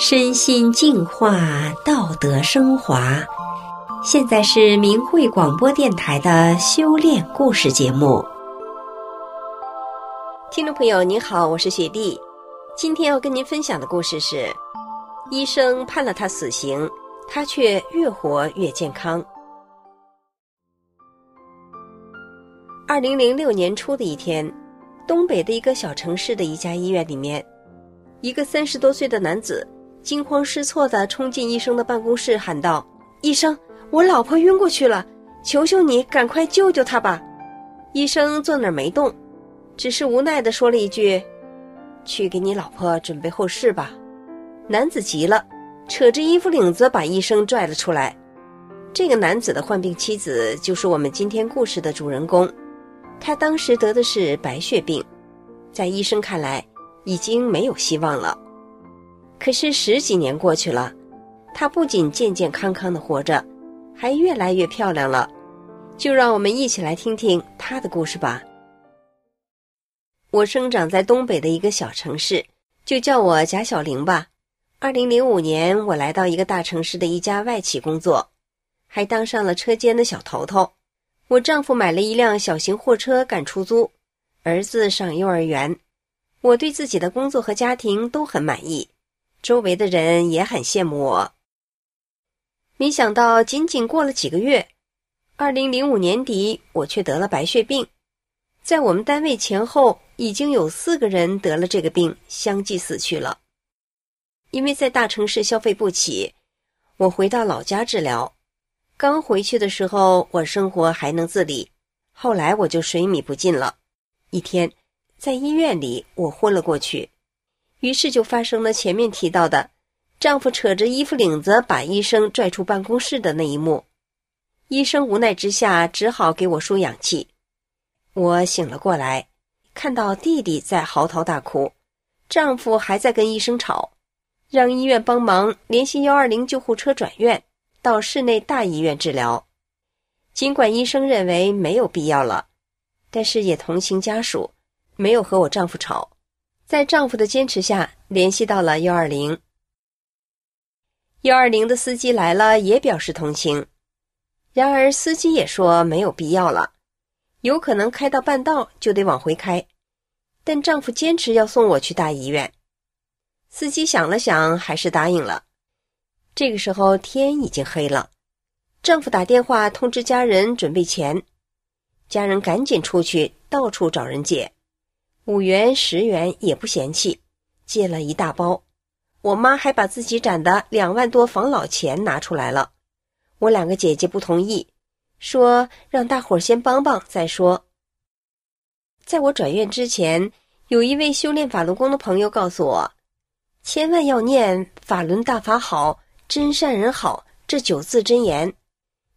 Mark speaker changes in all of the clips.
Speaker 1: 身心净化，道德升华。现在是明慧广播电台的修炼故事节目。听众朋友，您好，我是雪莉。今天要跟您分享的故事是：医生判了他死刑，他却越活越健康。二零零六年初的一天，东北的一个小城市的一家医院里面，一个三十多岁的男子惊慌失措地冲进医生的办公室，喊道：“医生，我老婆晕过去了，求求你赶快救救她吧！”医生坐那儿没动，只是无奈地说了一句：“去给你老婆准备后事吧。”男子急了，扯着衣服领子把医生拽了出来。这个男子的患病妻子就是我们今天故事的主人公。他当时得的是白血病，在医生看来已经没有希望了。可是十几年过去了，她不仅健健康康的活着，还越来越漂亮了。就让我们一起来听听她的故事吧。我生长在东北的一个小城市，就叫我贾小玲吧。二零零五年，我来到一个大城市的一家外企工作，还当上了车间的小头头。我丈夫买了一辆小型货车干出租，儿子上幼儿园，我对自己的工作和家庭都很满意，周围的人也很羡慕我。没想到仅仅过了几个月，二零零五年底我却得了白血病，在我们单位前后已经有四个人得了这个病，相继死去了。因为在大城市消费不起，我回到老家治疗。刚回去的时候，我生活还能自理，后来我就水米不进了。一天，在医院里，我昏了过去，于是就发生了前面提到的，丈夫扯着衣服领子把医生拽出办公室的那一幕。医生无奈之下，只好给我输氧气。我醒了过来，看到弟弟在嚎啕大哭，丈夫还在跟医生吵，让医院帮忙联系幺二零救护车转院。到市内大医院治疗，尽管医生认为没有必要了，但是也同情家属，没有和我丈夫吵，在丈夫的坚持下，联系到了幺二零。幺二零的司机来了，也表示同情，然而司机也说没有必要了，有可能开到半道就得往回开，但丈夫坚持要送我去大医院，司机想了想，还是答应了。这个时候天已经黑了，丈夫打电话通知家人准备钱，家人赶紧出去到处找人借，五元十元也不嫌弃，借了一大包。我妈还把自己攒的两万多防老钱拿出来了，我两个姐姐不同意，说让大伙儿先帮帮再说。在我转院之前，有一位修炼法轮功的朋友告诉我，千万要念法轮大法好。真善人好这九字真言，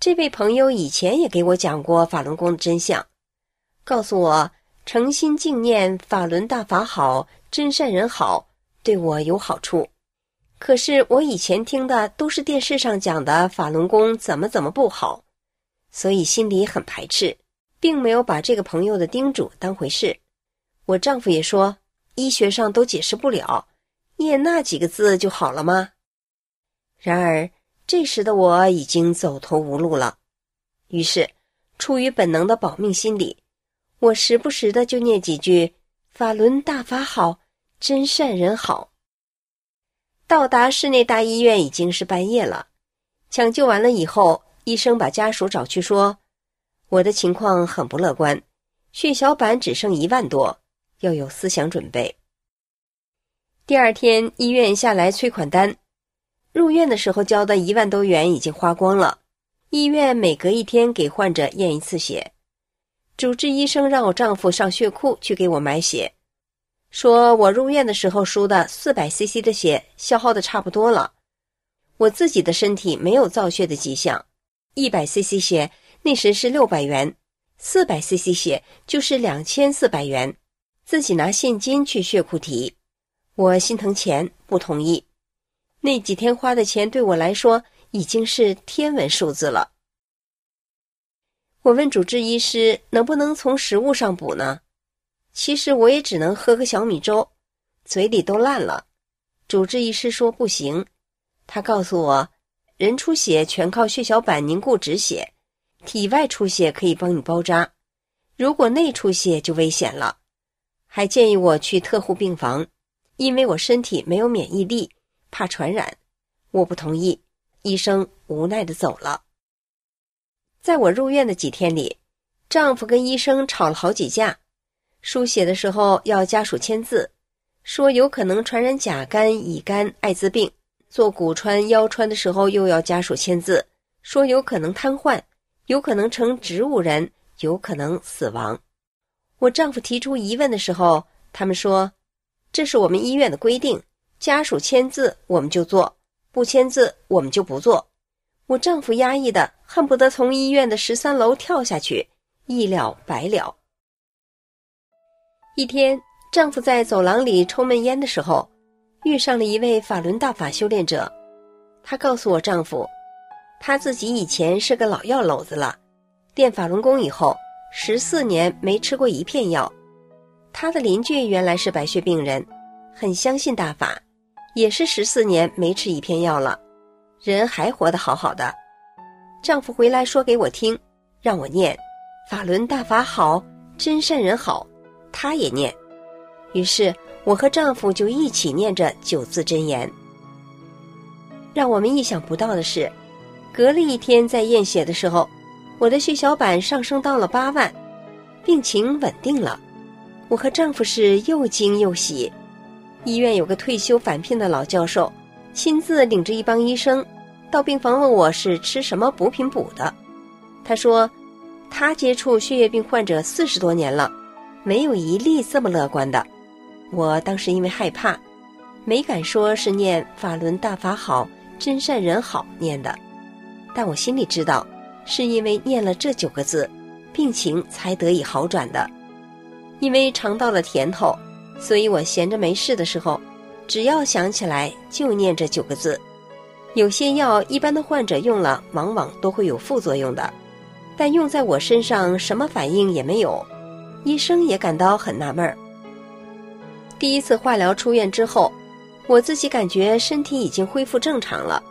Speaker 1: 这位朋友以前也给我讲过法轮功的真相，告诉我诚心敬念法轮大法好，真善人好，对我有好处。可是我以前听的都是电视上讲的法轮功怎么怎么不好，所以心里很排斥，并没有把这个朋友的叮嘱当回事。我丈夫也说，医学上都解释不了，念那几个字就好了吗？然而，这时的我已经走投无路了。于是，出于本能的保命心理，我时不时的就念几句“法轮大法好，真善人好”。到达市内大医院已经是半夜了，抢救完了以后，医生把家属找去说：“我的情况很不乐观，血小板只剩一万多，要有思想准备。”第二天，医院下来催款单。入院的时候交的一万多元已经花光了，医院每隔一天给患者验一次血，主治医生让我丈夫上血库去给我买血，说我入院的时候输的四百 CC 的血消耗的差不多了，我自己的身体没有造血的迹象，一百 CC 血那时是六百元，四百 CC 血就是两千四百元，自己拿现金去血库提，我心疼钱不同意。那几天花的钱对我来说已经是天文数字了。我问主治医师能不能从食物上补呢？其实我也只能喝个小米粥，嘴里都烂了。主治医师说不行，他告诉我，人出血全靠血小板凝固止血，体外出血可以帮你包扎，如果内出血就危险了。还建议我去特护病房，因为我身体没有免疫力，怕传染。我不同意，医生无奈的走了。在我入院的几天里，丈夫跟医生吵了好几架。输血的时候要家属签字，说有可能传染甲肝、乙肝、艾滋病；做骨穿、腰穿的时候又要家属签字，说有可能瘫痪，有可能成植物人，有可能死亡。我丈夫提出疑问的时候，他们说：“这是我们医院的规定，家属签字我们就做，不签字我们就不做。”我丈夫压抑的恨不得从医院的十三楼跳下去，一了百了。一天，丈夫在走廊里抽闷烟的时候，遇上了一位法轮大法修炼者。他告诉我丈夫，他自己以前是个老药篓子了，练法轮功以后，十四年没吃过一片药。他的邻居原来是白血病人，很相信大法，也是十四年没吃一片药了，人还活得好好的。丈夫回来说给我听，让我念法轮大法好，真善人好。他也念，于是我和丈夫就一起念着九字真言。让我们意想不到的是，隔了一天在验血的时候，我的血小板上升到了八万，病情稳定了。我和丈夫是又惊又喜。医院有个退休返聘的老教授，亲自领着一帮医生到病房问我是吃什么补品补的。他说，他接触血液病患者四十多年了。没有一例这么乐观的，我当时因为害怕，没敢说是念法轮大法好，真善人好念的，但我心里知道，是因为念了这九个字，病情才得以好转的。因为尝到了甜头，所以我闲着没事的时候，只要想起来就念这九个字。有些药一般的患者用了，往往都会有副作用的，但用在我身上什么反应也没有。医生也感到很纳闷儿。第一次化疗出院之后，我自己感觉身体已经恢复正常了。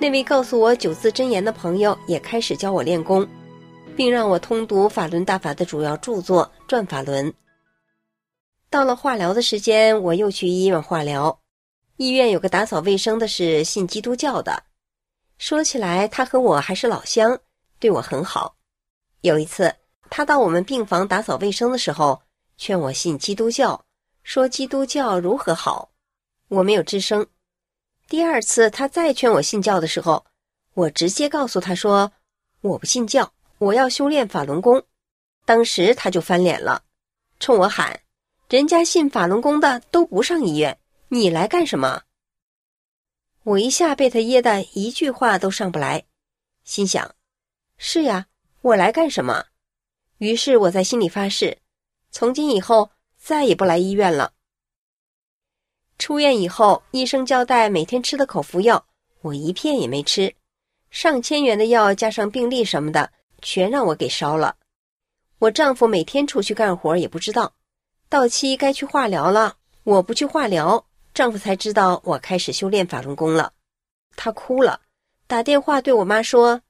Speaker 1: 那位告诉我九字真言的朋友也开始教我练功，并让我通读法轮大法的主要著作《转法轮》。到了化疗的时间，我又去医院化疗。医院有个打扫卫生的是信基督教的，说起来他和我还是老乡，对我很好。有一次。他到我们病房打扫卫生的时候，劝我信基督教，说基督教如何好。我没有吱声。第二次他再劝我信教的时候，我直接告诉他说我不信教，我要修炼法轮功。当时他就翻脸了，冲我喊：“人家信法轮功的都不上医院，你来干什么？”我一下被他噎得一句话都上不来，心想：“是呀，我来干什么？”于是我在心里发誓，从今以后再也不来医院了。出院以后，医生交代每天吃的口服药，我一片也没吃。上千元的药加上病历什么的，全让我给烧了。我丈夫每天出去干活也不知道，到期该去化疗了，我不去化疗，丈夫才知道我开始修炼法轮功了。他哭了，打电话对我妈说：“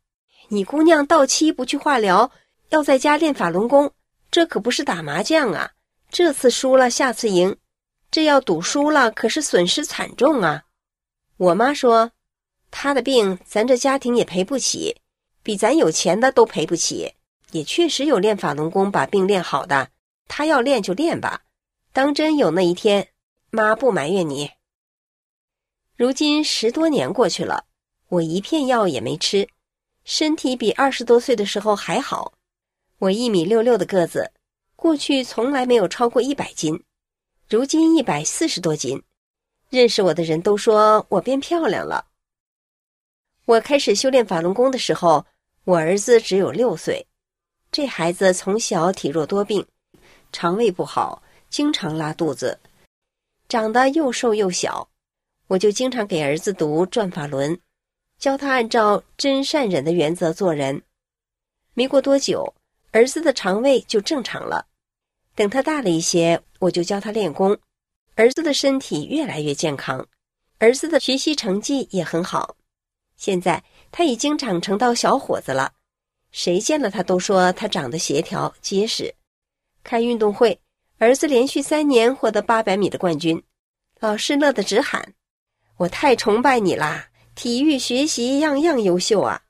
Speaker 1: 你姑娘到期不去化疗。”要在家练法轮功，这可不是打麻将啊！这次输了，下次赢，这要赌输了，可是损失惨重啊！我妈说，她的病咱这家庭也赔不起，比咱有钱的都赔不起。也确实有练法轮功把病练好的，他要练就练吧，当真有那一天，妈不埋怨你。如今十多年过去了，我一片药也没吃，身体比二十多岁的时候还好。我一米六六的个子，过去从来没有超过一百斤，如今一百四十多斤。认识我的人都说我变漂亮了。我开始修炼法轮功的时候，我儿子只有六岁。这孩子从小体弱多病，肠胃不好，经常拉肚子，长得又瘦又小。我就经常给儿子读《转法轮》，教他按照真善忍的原则做人。没过多久。儿子的肠胃就正常了。等他大了一些，我就教他练功。儿子的身体越来越健康，儿子的学习成绩也很好。现在他已经长成到小伙子了，谁见了他都说他长得协调结实。开运动会，儿子连续三年获得八百米的冠军，老师乐得直喊：“我太崇拜你啦！体育学习样样优秀啊！”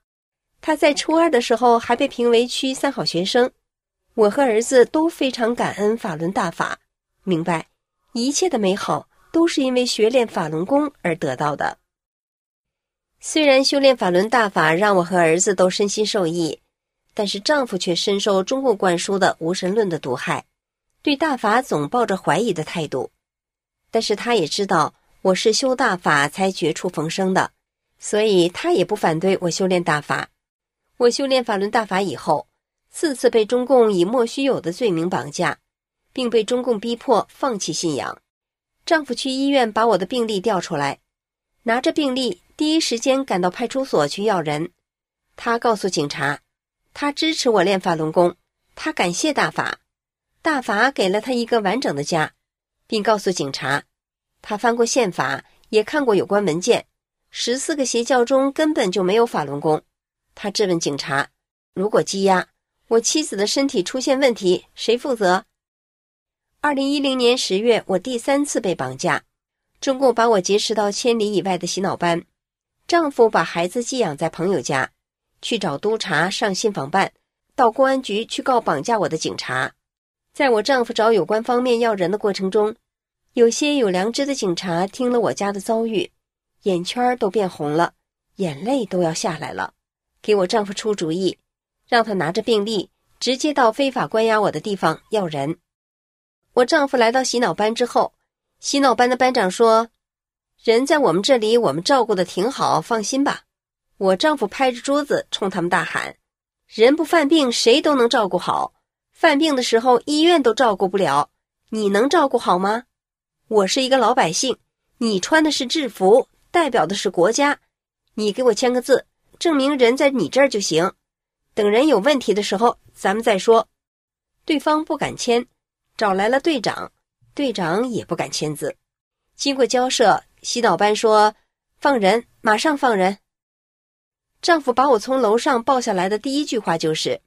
Speaker 1: 他在初二的时候还被评为区三好学生。我和儿子都非常感恩法轮大法，明白一切的美好都是因为学练法轮功而得到的。虽然修炼法轮大法让我和儿子都身心受益，但是丈夫却深受中共灌输的无神论的毒害，对大法总抱着怀疑的态度。但是他也知道我是修大法才绝处逢生的，所以他也不反对我修炼大法。我修炼法轮大法以后，四次被中共以莫须有的罪名绑架，并被中共逼迫放弃信仰。丈夫去医院把我的病历调出来，拿着病历。第一时间赶到派出所去要人，他告诉警察，他支持我练法轮功，他感谢大法，大法给了他一个完整的家，并告诉警察，他翻过宪法，也看过有关文件，十四个邪教中根本就没有法轮功。他质问警察，如果羁押我妻子的身体出现问题，谁负责？二零一零年十月，我第三次被绑架，中共把我劫持到千里以外的洗脑班。丈夫把孩子寄养在朋友家，去找督察上信访办，到公安局去告绑架我的警察。在我丈夫找有关方面要人的过程中，有些有良知的警察听了我家的遭遇，眼圈都变红了，眼泪都要下来了，给我丈夫出主意，让他拿着病历直接到非法关押我的地方要人。我丈夫来到洗脑班之后，洗脑班的班长说。人在我们这里，我们照顾的挺好，放心吧。我丈夫拍着桌子冲他们大喊：“人不犯病，谁都能照顾好。犯病的时候，医院都照顾不了，你能照顾好吗？我是一个老百姓，你穿的是制服，代表的是国家。你给我签个字，证明人在你这儿就行。等人有问题的时候，咱们再说。”对方不敢签，找来了队长，队长也不敢签字。经过交涉。洗脑班说：“放人，马上放人。”丈夫把我从楼上抱下来的第一句话就是：“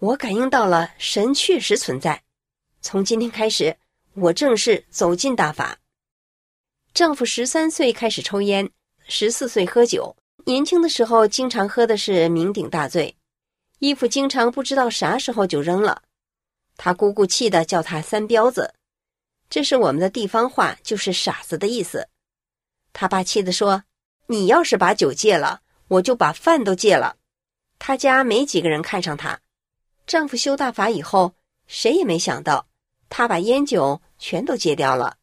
Speaker 1: 我感应到了，神确实存在。从今天开始，我正式走进大法。”丈夫十三岁开始抽烟，十四岁喝酒，年轻的时候经常喝的是酩酊大醉，衣服经常不知道啥时候就扔了。他姑姑气的叫他“三彪子”，这是我们的地方话，就是傻子的意思。他爸气的说：“你要是把酒戒了，我就把饭都戒了。”他家没几个人看上他。丈夫修大法以后，谁也没想到他把烟酒全都戒掉了。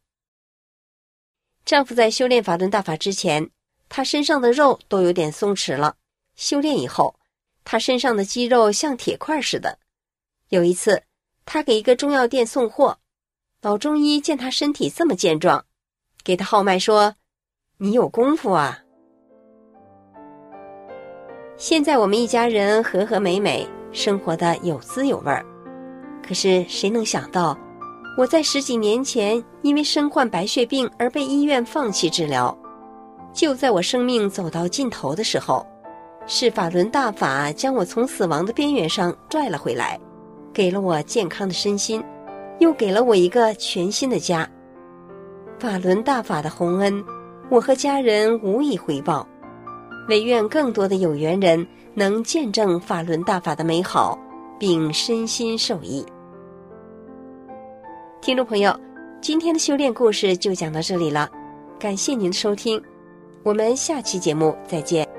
Speaker 1: 丈夫在修炼法轮大法之前，他身上的肉都有点松弛了。修炼以后，他身上的肌肉像铁块似的。有一次，他给一个中药店送货，老中医见他身体这么健壮，给他号脉说。你有功夫啊！现在我们一家人和和美美，生活的有滋有味儿。可是谁能想到，我在十几年前因为身患白血病而被医院放弃治疗。就在我生命走到尽头的时候，是法轮大法将我从死亡的边缘上拽了回来，给了我健康的身心，又给了我一个全新的家。法轮大法的洪恩。我和家人无以回报，唯愿更多的有缘人能见证法轮大法的美好，并身心受益。听众朋友，今天的修炼故事就讲到这里了，感谢您的收听，我们下期节目再见。